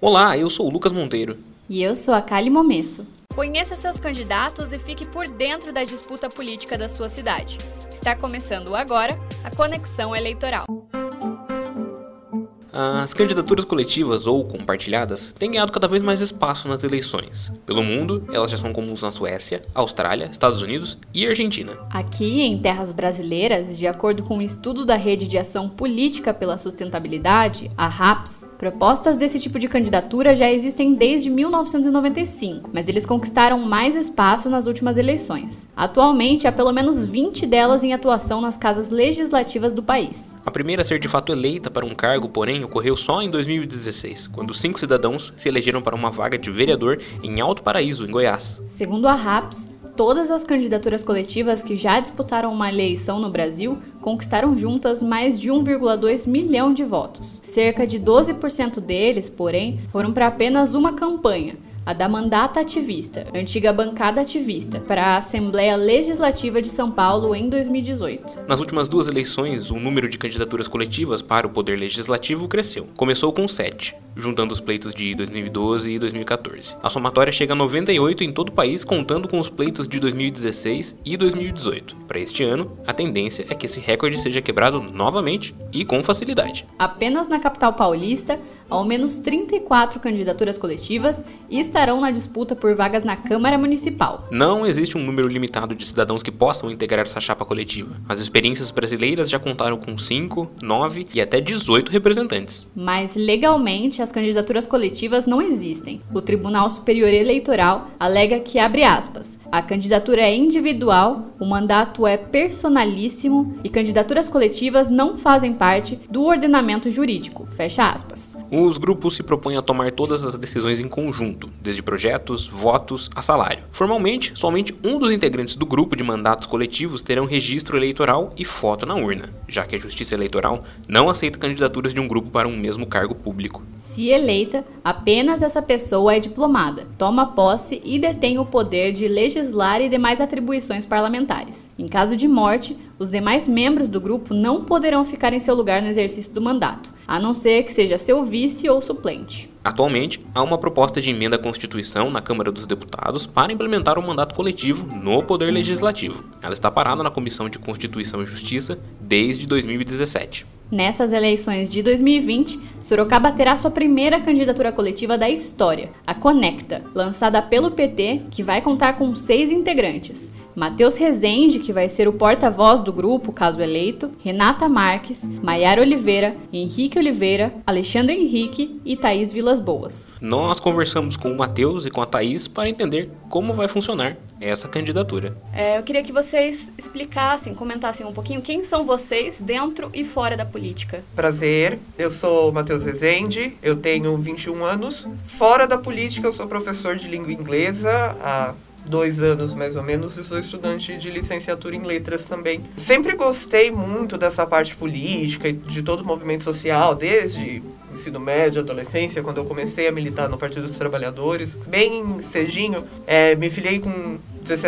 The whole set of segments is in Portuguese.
Olá, eu sou o Lucas Monteiro. E eu sou a Kali Momesso. Conheça seus candidatos e fique por dentro da disputa política da sua cidade. Está começando agora a Conexão Eleitoral. As candidaturas coletivas ou compartilhadas têm ganhado cada vez mais espaço nas eleições. Pelo mundo, elas já são comuns na Suécia, Austrália, Estados Unidos e Argentina. Aqui, em terras brasileiras, de acordo com um estudo da Rede de Ação Política pela Sustentabilidade, a RAPS, Propostas desse tipo de candidatura já existem desde 1995, mas eles conquistaram mais espaço nas últimas eleições. Atualmente, há pelo menos 20 delas em atuação nas casas legislativas do país. A primeira a ser de fato eleita para um cargo, porém, ocorreu só em 2016, quando cinco cidadãos se elegeram para uma vaga de vereador em Alto Paraíso, em Goiás. Segundo a RAPS, todas as candidaturas coletivas que já disputaram uma eleição no Brasil conquistaram juntas mais de 1,2 milhão de votos. Cerca de 12% deles, porém, foram para apenas uma campanha, a da Mandata Ativista, antiga bancada ativista, para a Assembleia Legislativa de São Paulo em 2018. Nas últimas duas eleições, o número de candidaturas coletivas para o Poder Legislativo cresceu. Começou com 7, juntando os pleitos de 2012 e 2014. A somatória chega a 98 em todo o país, contando com os pleitos de 2016 e 2018. Para este ano, a tendência é que esse recorde seja quebrado novamente e com facilidade. Apenas na capital paulista, ao menos 34 candidaturas coletivas estarão na disputa por vagas na Câmara Municipal. Não existe um número limitado de cidadãos que possam integrar essa chapa coletiva. As experiências brasileiras já contaram com 5, 9 e até 18 representantes. Mas legalmente as candidaturas coletivas não existem. O Tribunal Superior Eleitoral alega que abre aspas. A candidatura é individual, o mandato é personalíssimo e candidaturas coletivas não fazem parte do ordenamento jurídico. Fecha aspas. Os grupos se propõem a tomar todas as decisões em conjunto, desde projetos, votos a salário. Formalmente, somente um dos integrantes do grupo de mandatos coletivos terão registro eleitoral e foto na urna, já que a Justiça Eleitoral não aceita candidaturas de um grupo para um mesmo cargo público. Se eleita, apenas essa pessoa é diplomada, toma posse e detém o poder de legislar e demais atribuições parlamentares. Em caso de morte, os demais membros do grupo não poderão ficar em seu lugar no exercício do mandato, a não ser que seja seu vice ou suplente. Atualmente, há uma proposta de emenda à Constituição na Câmara dos Deputados para implementar o um mandato coletivo no Poder Legislativo. Ela está parada na Comissão de Constituição e Justiça desde 2017. Nessas eleições de 2020, Sorocaba terá sua primeira candidatura coletiva da história, a Conecta, lançada pelo PT, que vai contar com seis integrantes. Matheus Rezende, que vai ser o porta-voz do grupo, caso eleito, Renata Marques, Maiara Oliveira, Henrique Oliveira, Alexandre Henrique e Thaís Vilas Boas. Nós conversamos com o Matheus e com a Thaís para entender como vai funcionar essa candidatura. É, eu queria que vocês explicassem, comentassem um pouquinho quem são vocês dentro e fora da política. Prazer, eu sou o Matheus Rezende, eu tenho 21 anos. Fora da política, eu sou professor de língua inglesa há dois anos mais ou menos e sou estudante de licenciatura em letras também. Sempre gostei muito dessa parte política e de todo o movimento social, desde ensino médio, adolescência, quando eu comecei a militar no Partido dos Trabalhadores. Bem cedinho, é, me filiei com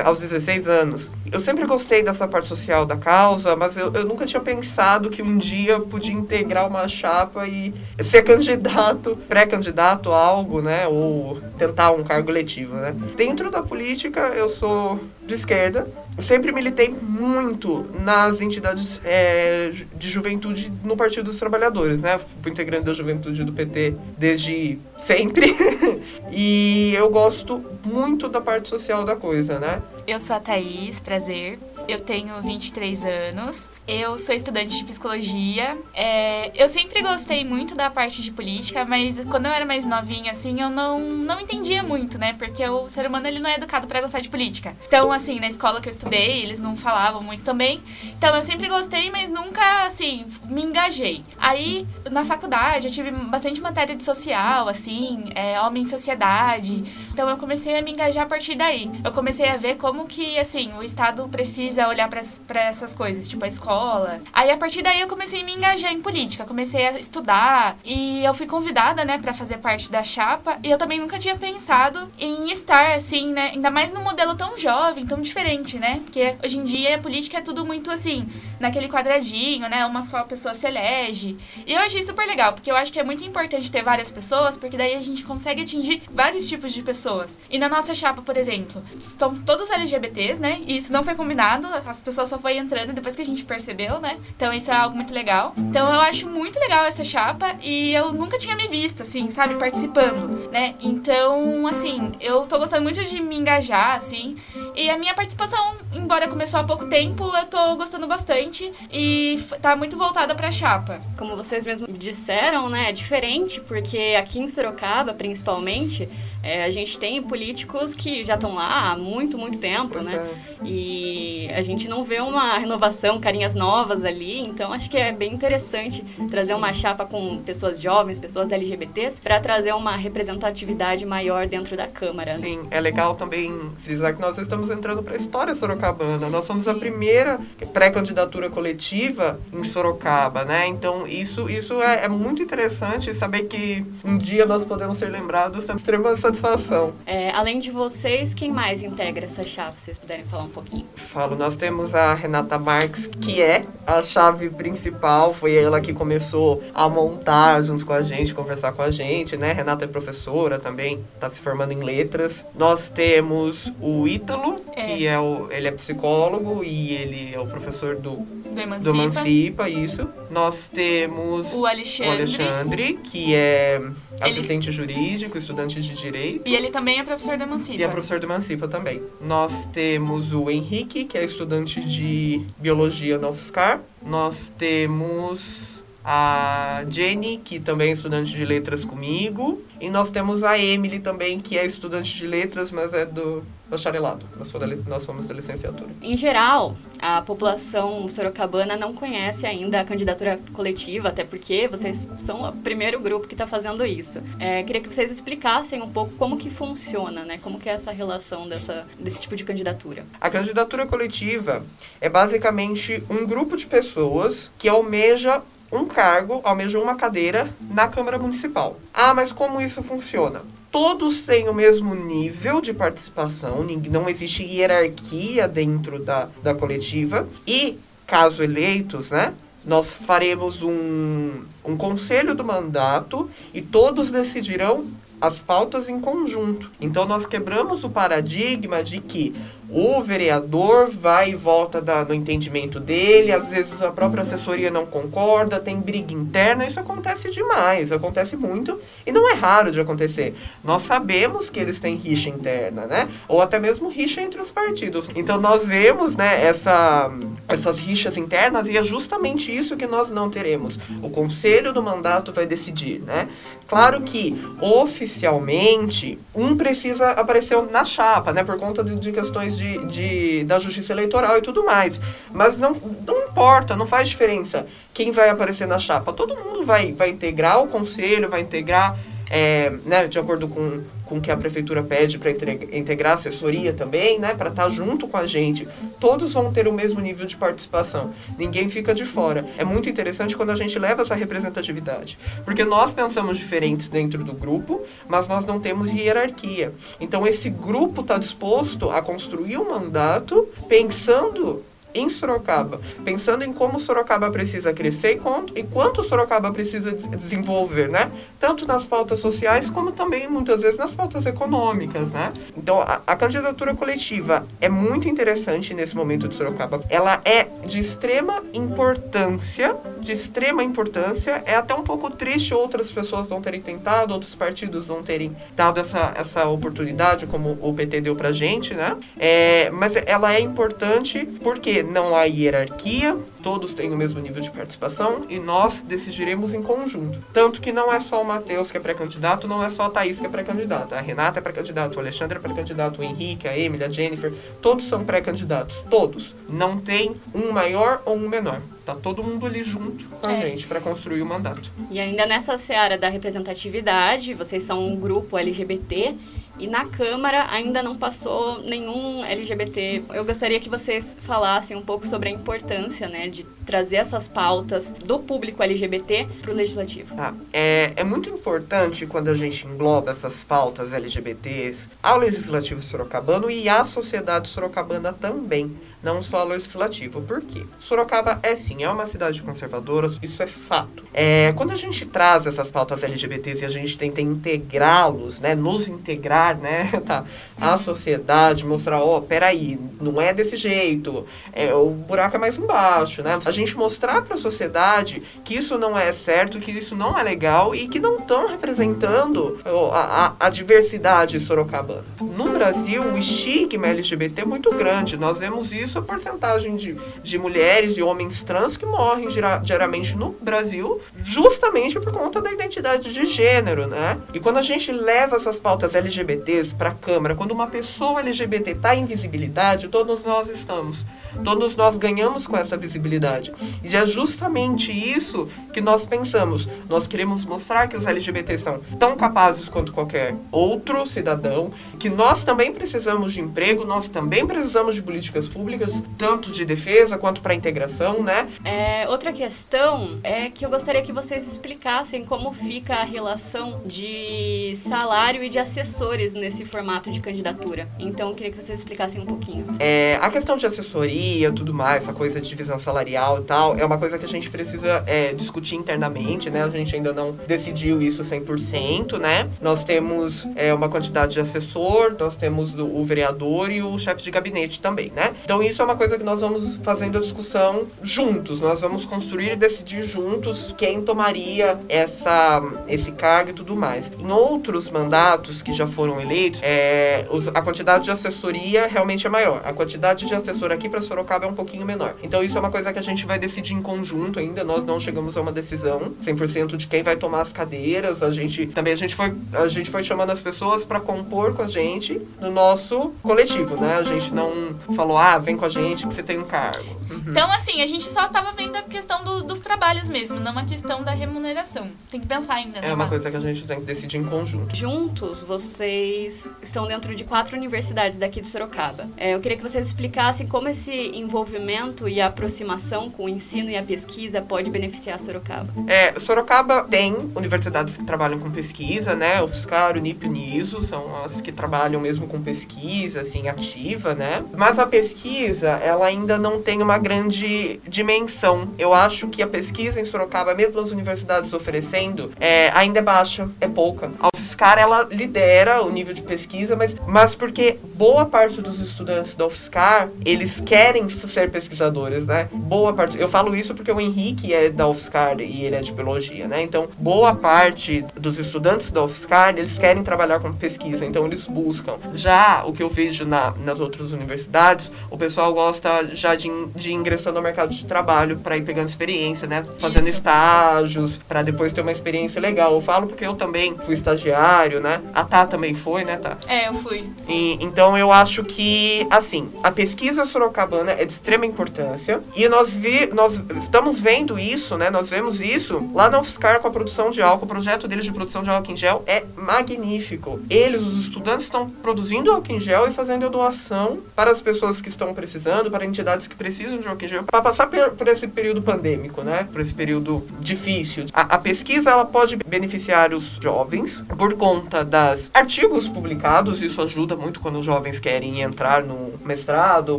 aos 16 anos. Eu sempre gostei dessa parte social da causa, mas eu, eu nunca tinha pensado que um dia podia integrar uma chapa e ser candidato, pré-candidato a algo, né? Ou tentar um cargo eletivo, né? Dentro da política, eu sou de esquerda. Sempre militei muito nas entidades é, de juventude no Partido dos Trabalhadores, né? Fui integrante da juventude do PT desde sempre. e eu gosto muito da parte social da coisa, né? Eu sou a Thaís, prazer. Eu tenho 23 anos. Eu sou estudante de psicologia. É, eu sempre gostei muito da parte de política, mas quando eu era mais novinha, assim, eu não, não entendia muito, né? Porque o ser humano ele não é educado para gostar de política. Então, assim, na escola que eu estudei, eles não falavam muito também. Então, eu sempre gostei, mas nunca, assim, me engajei. Aí, na faculdade, eu tive bastante matéria de social, assim, é, homem em sociedade. Então, eu comecei a me engajar a partir daí. Eu comecei a ver como que, assim, o Estado precisa olhar para essas coisas, tipo a escola. Aí a partir daí eu comecei a me engajar em política, comecei a estudar e eu fui convidada, né, para fazer parte da chapa. E eu também nunca tinha pensado em estar assim, né, ainda mais num modelo tão jovem, tão diferente, né? Porque hoje em dia a política é tudo muito assim, naquele quadradinho, né? Uma só pessoa se elege. E eu achei super legal, porque eu acho que é muito importante ter várias pessoas, porque daí a gente consegue atingir vários tipos de pessoas. E na nossa chapa, por exemplo, estão todos LGBTs, né? E isso não foi combinado, as pessoas só foi entrando depois que a gente percebeu, né? Então isso é algo muito legal. Então eu acho muito legal essa chapa e eu nunca tinha me visto, assim, sabe, participando, né? Então, assim, eu tô gostando muito de me engajar, assim. E a minha participação, embora começou há pouco tempo, eu tô gostando bastante e tá muito voltada pra chapa. Como vocês mesmos disseram, né, é diferente, porque aqui em Sorocaba, principalmente, é, a gente tem políticos que já estão lá há muito, muito tempo, pois né? É. E a gente não vê uma renovação, carinhas novas ali, então acho que é bem interessante trazer uma chapa com pessoas jovens, pessoas LGBTs, para trazer uma representatividade maior dentro da Câmara. Né? Sim, né? é legal também frisar que nós estamos entrando para a história sorocabana. Nós somos a primeira pré-candidatura coletiva em Sorocaba, né? Então isso, isso é, é, muito interessante saber que um dia nós podemos ser lembrados, temos extrema satisfação. É, além de vocês, quem mais integra essa chave? Se vocês puderem falar um pouquinho. Falo, nós temos a Renata Marques, que é a chave principal, foi ela que começou a montar junto com a gente, conversar com a gente, né? Renata é professora também, está se formando em letras. Nós temos o Ítalo. Que é o, ele é psicólogo e ele é o professor do do Emancipa. do Emancipa. isso. Nós temos o Alexandre, o Alexandre que é assistente ele... jurídico, estudante de direito. E ele também é professor do Emancipa. E é professor do Emancipa também. Nós temos o Henrique, que é estudante de biologia na UFSCar. Nós temos a Jenny, que também é estudante de letras comigo. E nós temos a Emily também, que é estudante de letras, mas é do bacharelado. Nós, nós somos da licenciatura. Em geral, a população sorocabana não conhece ainda a candidatura coletiva, até porque vocês são o primeiro grupo que está fazendo isso. É, queria que vocês explicassem um pouco como que funciona, né? Como que é essa relação dessa, desse tipo de candidatura. A candidatura coletiva é basicamente um grupo de pessoas que almeja um cargo, almeja uma cadeira na Câmara Municipal. Ah, mas como isso funciona? Todos têm o mesmo nível de participação, não existe hierarquia dentro da, da coletiva. E, caso eleitos, né, nós faremos um, um conselho do mandato e todos decidirão as pautas em conjunto. Então nós quebramos o paradigma de que o vereador vai e volta da, no entendimento dele, às vezes a própria assessoria não concorda, tem briga interna, isso acontece demais, acontece muito e não é raro de acontecer. Nós sabemos que eles têm rixa interna, né? Ou até mesmo rixa entre os partidos. Então nós vemos, né, essa, essas rixas internas e é justamente isso que nós não teremos. O conselho do mandato vai decidir, né? Claro que oficialmente um precisa aparecer na chapa, né, por conta de, de questões de, de, da justiça eleitoral e tudo mais. Mas não, não importa, não faz diferença quem vai aparecer na chapa. Todo mundo vai, vai integrar o conselho, vai integrar, é, né, de acordo com com que a prefeitura pede para integrar assessoria também, né, para estar tá junto com a gente. Todos vão ter o mesmo nível de participação. Ninguém fica de fora. É muito interessante quando a gente leva essa representatividade, porque nós pensamos diferentes dentro do grupo, mas nós não temos hierarquia. Então esse grupo está disposto a construir um mandato pensando em Sorocaba, pensando em como Sorocaba precisa crescer e quanto, e quanto Sorocaba precisa desenvolver, né? Tanto nas pautas sociais como também muitas vezes nas pautas econômicas, né? Então a, a candidatura coletiva é muito interessante nesse momento de Sorocaba. Ela é de extrema importância, de extrema importância. É até um pouco triste outras pessoas não terem tentado, outros partidos não terem dado essa, essa oportunidade, como o PT deu pra gente, né? É, mas ela é importante porque não há hierarquia, todos têm o mesmo nível de participação e nós decidiremos em conjunto. Tanto que não é só o Matheus que é pré-candidato, não é só a Thaís que é pré-candidata. A Renata é pré-candidato, o Alexandre é pré-candidato, o Henrique, a Emily, a Jennifer, todos são pré-candidatos. Todos. Não tem um maior ou um menor. Tá todo mundo ali junto com a É. gente para construir o mandato. E ainda nessa seara da representatividade, vocês são um grupo LGBT e na Câmara ainda não passou nenhum LGBT. Eu gostaria que vocês falassem um pouco sobre a importância, né, de trazer essas pautas do público LGBT para o legislativo. Tá. É, é muito importante quando a gente engloba essas pautas LGBTs ao Legislativo Sorocabano e à sociedade sorocabana também. Não só Legislativo. Por quê? Sorocaba é sim, é uma cidade conservadora, isso é fato. É, quando a gente traz essas pautas LGBTs e a gente tenta integrá-los, né? Nos integrar, né? Tá, à sociedade, mostrar, ó, peraí, não é desse jeito. É, o buraco é mais embaixo, né? A gente mostrar para a sociedade que isso não é certo, que isso não é legal e que não estão representando a, a, a diversidade sorocabana. No Brasil, o estigma LGBT é muito grande. Nós vemos isso a porcentagem de, de mulheres e homens trans que morrem diariamente no Brasil, justamente por conta da identidade de gênero, né? E quando a gente leva essas pautas LGBTs para a Câmara, quando uma pessoa LGBT está em visibilidade, todos nós estamos. Todos nós ganhamos com essa visibilidade. E é justamente isso que nós pensamos. Nós queremos mostrar que os LGBTs são tão capazes quanto qualquer outro cidadão, que nós também precisamos de emprego, nós também precisamos de políticas públicas, tanto de defesa quanto para integração, né? É, outra questão é que eu gostaria que vocês explicassem como fica a relação de salário e de assessores nesse formato de candidatura. Então, eu queria que vocês explicassem um pouquinho. É, a questão de assessoria, tudo mais, essa coisa de divisão salarial e tal, é uma coisa que a gente precisa é, discutir internamente, né? A gente ainda não decidiu isso 100%, né? Nós temos é, uma quantidade de assessor, nós temos o, o vereador e o chefe de gabinete também, né? Então isso é uma coisa que nós vamos fazendo a discussão juntos, nós vamos construir e decidir juntos quem tomaria essa, esse cargo e tudo mais. Em outros mandatos que já foram eleitos, é, os- a quantidade de assessoria realmente é maior. A quantidade de assessor aqui para Sorocaba é um pouquinho menor. Então isso é uma coisa que a gente vai decidir em conjunto ainda. Nós não chegamos a uma decisão 100% de quem vai tomar as cadeiras. A gente também a gente foi a gente foi chamando as pessoas para compor com a gente no nosso coletivo, né? A gente não falou: "Ah, vem com a gente que você tem um cargo". Então, assim, a gente só tava vendo a questão do- dos trabalhos mesmo, não a questão da remuneração. Tem que pensar ainda, né? É uma coisa que a gente tem que decidir em conjunto. Juntos, vocês estão dentro de quatro universidades daqui de Sorocaba. É, eu queria que vocês explicassem como esse envolvimento e a aproximação com o ensino e a pesquisa pode beneficiar Sorocaba. É, Sorocaba tem universidades que trabalham com pesquisa, né? O FSCar, o NIP e o NISO são as que trabalham mesmo com pesquisa, assim, ativa, né? Mas a pesquisa, ela ainda não tem uma grande dimensão. Eu acho que a pesquisa em Sorocaba, mesmo as universidades oferecendo, é, ainda é baixa, é pouca. A UFSCar, ela lidera o nível de pesquisa, mas, mas porque boa parte dos estudantes da UFSCar, eles querem ser pesquisadores, né? Boa parte. Eu falo isso porque o Henrique é da UFSCar e ele é de biologia, né? Então, boa parte dos estudantes da UFSCar, eles querem trabalhar com pesquisa, então eles buscam. Já o que eu vejo na, nas outras universidades, o pessoal gosta já de, de ingressar no mercado de trabalho para ir pegando experiência, né? Fazendo Isso. estágios, para depois ter uma experiência legal. Eu falo porque eu também fui estagiário, né? A Tá também foi, né, Tá? É, eu fui. E, então eu acho que, assim, a pesquisa sorocabana é de extrema importância. E nós, vi, nós estamos vendo isso, né? Nós vemos isso lá na UFSCar com a produção de álcool. O projeto deles de produção de álcool em gel é magnífico. Eles, os estudantes, estão produzindo álcool em gel e fazendo a doação para as pessoas que estão precisando, para entidades que precisam de gel, para passar por, esse período pandêmico, né? Por esse período difícil. A, a pesquisa, ela pode beneficiar os jovens por conta das artigos publicados. Isso ajuda muito quando os jovens querem entrar no mestrado,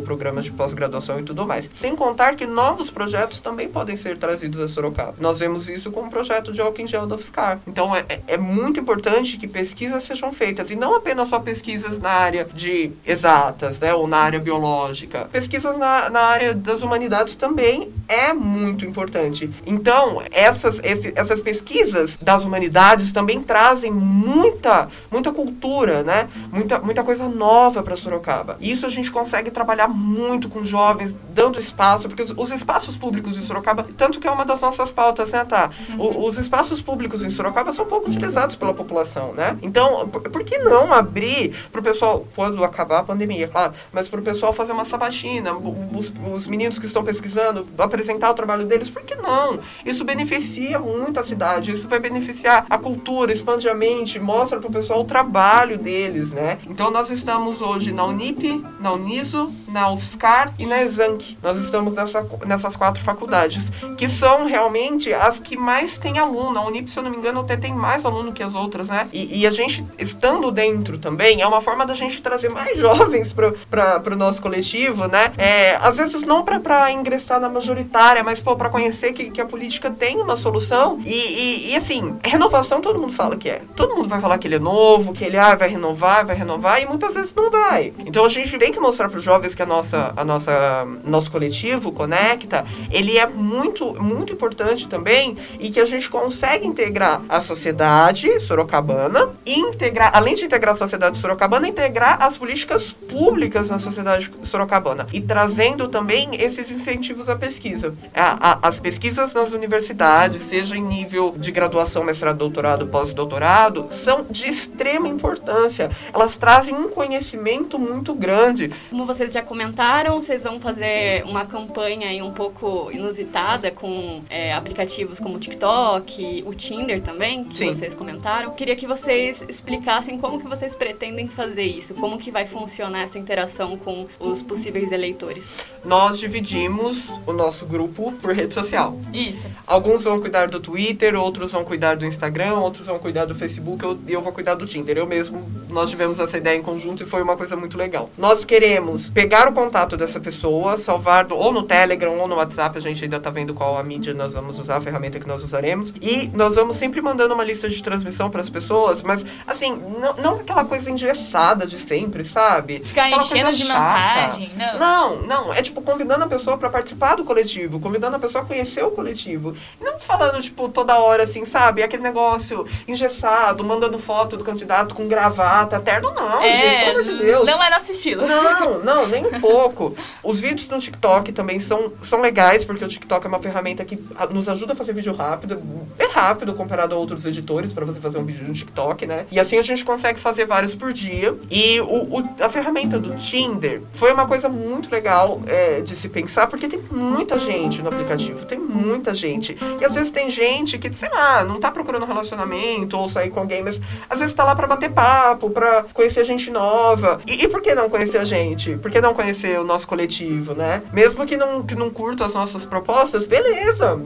programas de pós-graduação e tudo mais. Sem contar que novos projetos também podem ser trazidos a Sorocaba. Nós vemos isso com o projeto de álcool em gel da UFSCar. Então é, é- é muito importante que pesquisas sejam feitas e não apenas só pesquisas na área de exatas, né, ou na área biológica. Pesquisas na, na área das humanidades também é muito importante. Então, essas, esse- essas pesquisas das humanidades também trazem muita, muita cultura, né? Muita, muita coisa nova para Sorocaba. Isso a gente consegue trabalhar muito com jovens, dando espaço, porque os, os espaços públicos em Sorocaba, tanto que é uma das nossas pautas, né, tá? O- os espaços públicos em Sorocaba são pouco utilizados pela população, né? Então, por, por que não abrir pro pessoal, quando acabar a pandemia, claro, mas pro pessoal fazer uma página, os, os meninos que estão pesquisando, apresentar o trabalho deles, por que não? Isso beneficia muito a cidade, isso vai beneficiar a cultura, expande a mente, mostra para o pessoal o trabalho deles, né? Então nós estamos hoje na Unip, na Uniso, na UFSCar e na Exanc. Nós estamos nessa, nessas quatro faculdades, que são realmente as que mais têm aluno. A Unip, se eu não me engano, até tem mais aluno que as outras, né? E, e a gente, estando dentro também, é uma forma da gente trazer mais jovens para o nosso coletivo, né? É, às vezes não para ingressar na majoritária, mas para conhecer que, que a política tem uma solução. E, e, e, assim, renovação todo mundo fala que é. Todo mundo vai falar que ele é novo, que ele ah, vai renovar, vai renovar, e muitas vezes não vai. Então a gente tem que mostrar para os jovens que a nossa, a nossa, nosso coletivo conecta, ele é muito, muito importante também e que a gente consegue integrar a sociedade sorocabana integrar, além de integrar a sociedade sorocabana, integrar as políticas públicas na sociedade sorocabana e trazendo também esses incentivos à pesquisa. A, a, as pesquisas nas universidades, seja em nível de graduação, mestrado, doutorado, pós-doutorado, são de extrema importância. Elas trazem um conhecimento muito grande. Como vocês já comentaram, vocês vão fazer uma campanha aí um pouco inusitada com é, aplicativos como o TikTok, o Tinder também, que Sim. vocês comentaram. Queria que vocês explicassem como que vocês pretendem fazer isso, como que vai funcionar essa interação com os possíveis eleitores. Nós dividimos o nosso grupo por rede social. Isso. Alguns vão cuidar do Twitter, outros vão cuidar do Instagram, outros vão cuidar do Facebook, e eu, eu vou cuidar do Tinder. Eu mesmo, nós tivemos essa ideia em conjunto e foi uma coisa muito legal. Nós queremos pegar o contato dessa pessoa, salvar do, ou no Telegram ou no WhatsApp, a gente ainda tá vendo qual a mídia nós vamos usar, a ferramenta que nós usaremos. E nós vamos sempre mandando uma lista de transmissão para as pessoas, mas assim, não, não aquela coisa engessada de sempre, sabe? Ficar aquela enchendo de mensagem, não. Não, não, é tipo convidando a pessoa para participar do coletivo, convidando a pessoa a conhecer o coletivo. Não falando, tipo, toda hora assim, sabe? Aquele negócio engessado, mandando foto do candidato com gravata, terno, não, é, gente, pelo amor de Deus. Não é nosso estilo. Não, não, nem um pouco. Os vídeos no TikTok também são, são legais, porque o TikTok é uma ferramenta que nos ajuda a fazer vídeo rápido. É rápido comparado a outros editores para você fazer um vídeo no TikTok, né? E assim a gente consegue fazer vários por dia. E o, o a ferramenta do Tinder foi uma coisa muito legal é, de se pensar, porque tem muita gente no aplicativo, tem muita gente. E às vezes tem gente que, sei lá, não tá procurando relacionamento ou sair com alguém, mas às vezes tá lá para bater papo, para conhecer gente nova. E, e por que não conhecer a gente? Por que não conhecer o nosso coletivo, né? Mesmo que não, que não curta as nossas propostas, beleza,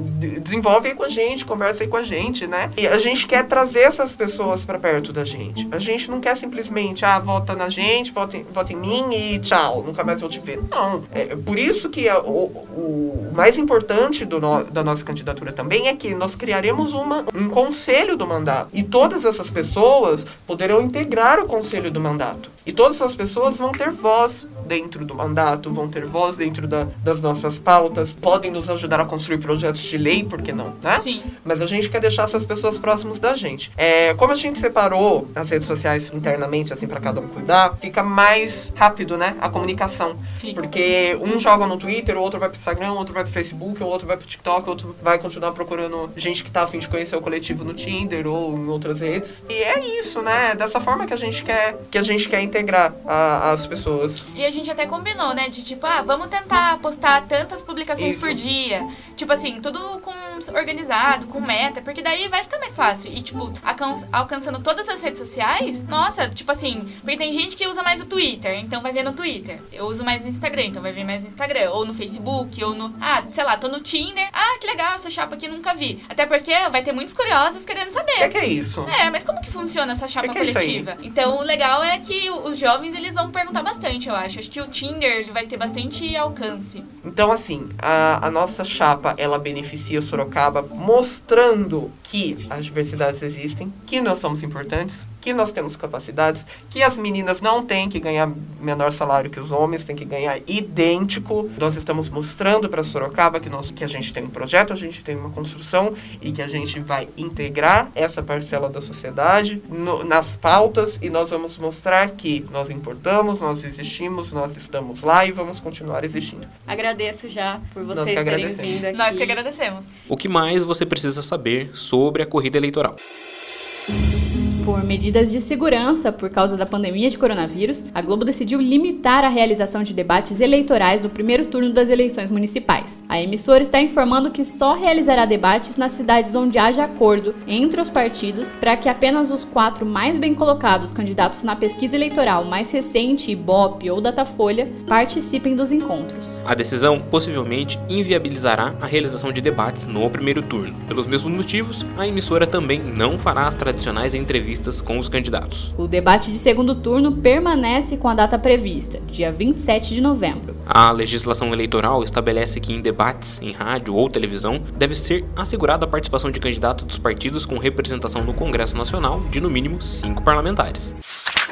desenvolve aí com a gente, conversa aí com a gente, né? E a gente quer trazer essas pessoas para perto da gente. A gente não quer simplesmente, ah, vota na gente, vota em, vota em mim e tchau, nunca mais vou te ver. Não. É por isso que a, o, o mais importante do no, da nossa candidatura também é que nós criaremos uma, um conselho do mandato. E todas essas pessoas poderão integrar o conselho do mandato. E todas essas pessoas vão ter voz dentro do mandato, vão ter voz dentro da, das nossas pautas, podem nos ajudar a construir projetos de lei, por que não, né? Sim. Mas a gente quer deixar essas pessoas próximas da gente. É, como a gente separou as redes sociais internamente, assim, para cada um cuidar, fica mais rápido, né? A comunicação. Fica. Porque um joga no Twitter, o outro vai pro Instagram, o outro vai pro Facebook, o outro vai pro TikTok, o outro vai continuar procurando gente que tá afim de conhecer o coletivo no Tinder ou em outras redes. E é isso, né? Dessa forma que a gente quer, que a gente quer integrar a, as pessoas. E a gente até combinou, né? De tipo, ah, vamos tentar postar tantas publicações Isso. por dia. Tipo assim, tudo com organizado, com meta, porque daí vai ficar mais fácil. E, tipo, alcan- alcançando todas as redes sociais, nossa, tipo assim, porque tem gente que usa mais o Twitter, então vai ver no Twitter. Eu uso mais o Instagram, então vai ver mais no Instagram. Ou no Facebook, ou no. Ah, sei lá, tô no Tinder. Ah, que legal, essa chapa aqui nunca vi. Até porque vai ter muitos curiosos querendo O saber. que é, que é isso? É, mas como que funciona essa chapa Que que é coletiva? então, o legal é que o- os jovens, eles vão perguntar bastante, eu acho. Acho que o Tinder, ele vai ter bastante alcance. Então, assim, a, a nossa chapa, ela beneficia Sorocaba mostrando que as diversidades existem, que nós somos importantes, que nós temos capacidades, que as meninas não têm que ganhar menor salário que os homens, têm que ganhar idêntico. Nós estamos mostrando para Sorocaba que, nós, que a gente tem um projeto, a gente tem uma construção e que a gente vai integrar essa parcela da sociedade no- nas pautas e nós vamos mostrar que nós importamos, nós existimos, nós estamos lá e vamos continuar existindo. Agradeço já por Nós vocês que terem vindo aqui. Nós que agradecemos. O que mais você precisa saber sobre a corrida eleitoral? Por medidas de segurança por causa da pandemia de coronavírus, a Globo decidiu limitar a realização de debates eleitorais no primeiro turno das eleições municipais. A emissora está informando que só realizará debates nas cidades onde haja acordo entre os partidos para que apenas os quatro mais bem colocados candidatos na pesquisa eleitoral mais recente, Ibope ou Datafolha, participem dos encontros. A decisão possivelmente inviabilizará a realização de debates no primeiro turno. Pelos mesmos motivos, a emissora também não fará as tradicionais entrevistas com os candidatos. O debate de segundo turno permanece com a data prevista, dia 27 de novembro. A legislação eleitoral estabelece que em debates em rádio ou televisão deve ser assegurada a participação de candidatos dos partidos com representação no Congresso Nacional de no mínimo cinco parlamentares.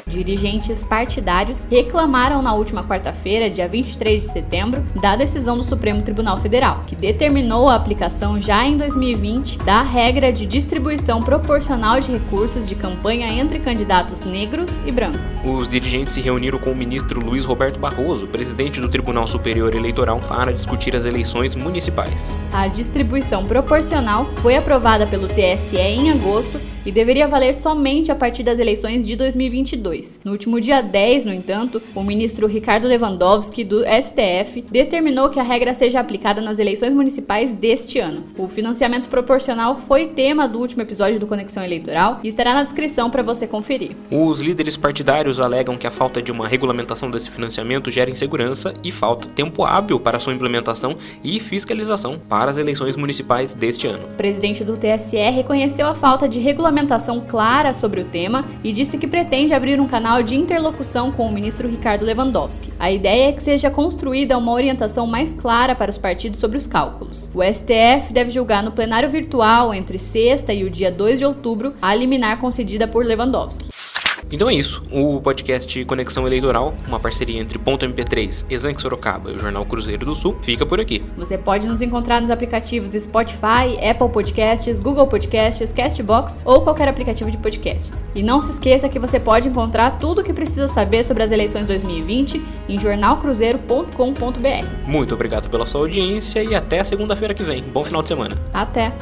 Dirigentes partidários reclamaram na última quarta-feira, dia 23 de setembro, da decisão do Supremo Tribunal Federal, que determinou a aplicação já em 2020 da regra de distribuição proporcional de recursos de campanha entre candidatos negros e brancos. Os dirigentes se reuniram com o ministro Luiz Roberto Barroso, presidente do Tribunal Superior Eleitoral, para discutir as eleições municipais. A distribuição proporcional foi aprovada pelo TSE em agosto e deveria valer somente a partir das eleições de 2022. No último dia 10, no entanto, o ministro Ricardo Lewandowski, do STF, determinou que a regra seja aplicada nas eleições municipais deste ano. O financiamento proporcional foi tema do último episódio do Conexão Eleitoral e estará na descrição para você conferir. Os líderes partidários alegam que a falta de uma regulamentação desse financiamento gera insegurança e falta tempo hábil para sua implementação e fiscalização para as eleições municipais deste ano. O presidente do TSE reconheceu a falta de regulamentação regulamentação clara sobre o tema e disse que pretende abrir um canal de interlocução com o ministro Ricardo Lewandowski. A ideia é que seja construída uma orientação mais clara para os partidos sobre os cálculos. O STF deve julgar no plenário virtual entre sexta e o dia 2 de outubro a liminar concedida por Lewandowski. Então é isso. O podcast Conexão Eleitoral, uma parceria entre Ponto MP3, Exanque Sorocaba e o Jornal Cruzeiro do Sul, fica por aqui. Você pode nos encontrar nos aplicativos Spotify, Apple Podcasts, Google Podcasts, Castbox ou qualquer aplicativo de podcasts. E não se esqueça que você pode encontrar tudo o que precisa saber sobre as eleições 2020 em jornalcruzeiro.com.br. Muito obrigado pela sua audiência e até segunda-feira que vem. Bom final de semana. Até!